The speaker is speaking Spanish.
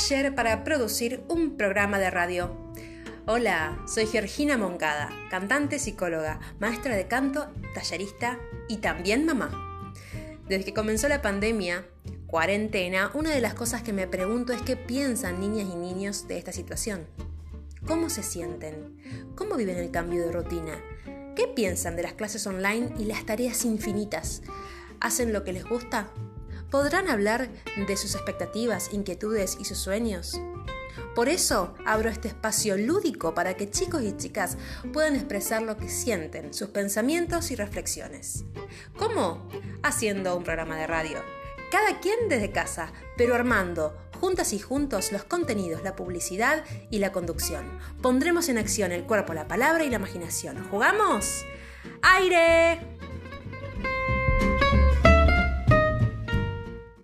taller para producir un programa de radio. Hola, soy Georgina Moncada, cantante, psicóloga, maestra de canto, tallerista y también mamá. Desde que comenzó la pandemia, cuarentena, una de las cosas que me pregunto es qué piensan niñas y niños de esta situación. ¿Cómo se sienten? ¿Cómo viven el cambio de rutina? ¿Qué piensan de las clases online y las tareas infinitas? ¿Hacen lo que les gusta? ¿Podrán hablar de sus expectativas, inquietudes y sus sueños? Por eso abro este espacio lúdico para que chicos y chicas puedan expresar lo que sienten, sus pensamientos y reflexiones. ¿Cómo? Haciendo un programa de radio. Cada quien desde casa, pero armando, juntas y juntos, los contenidos, la publicidad y la conducción. Pondremos en acción el cuerpo, la palabra y la imaginación. ¿Jugamos? ¡Aire!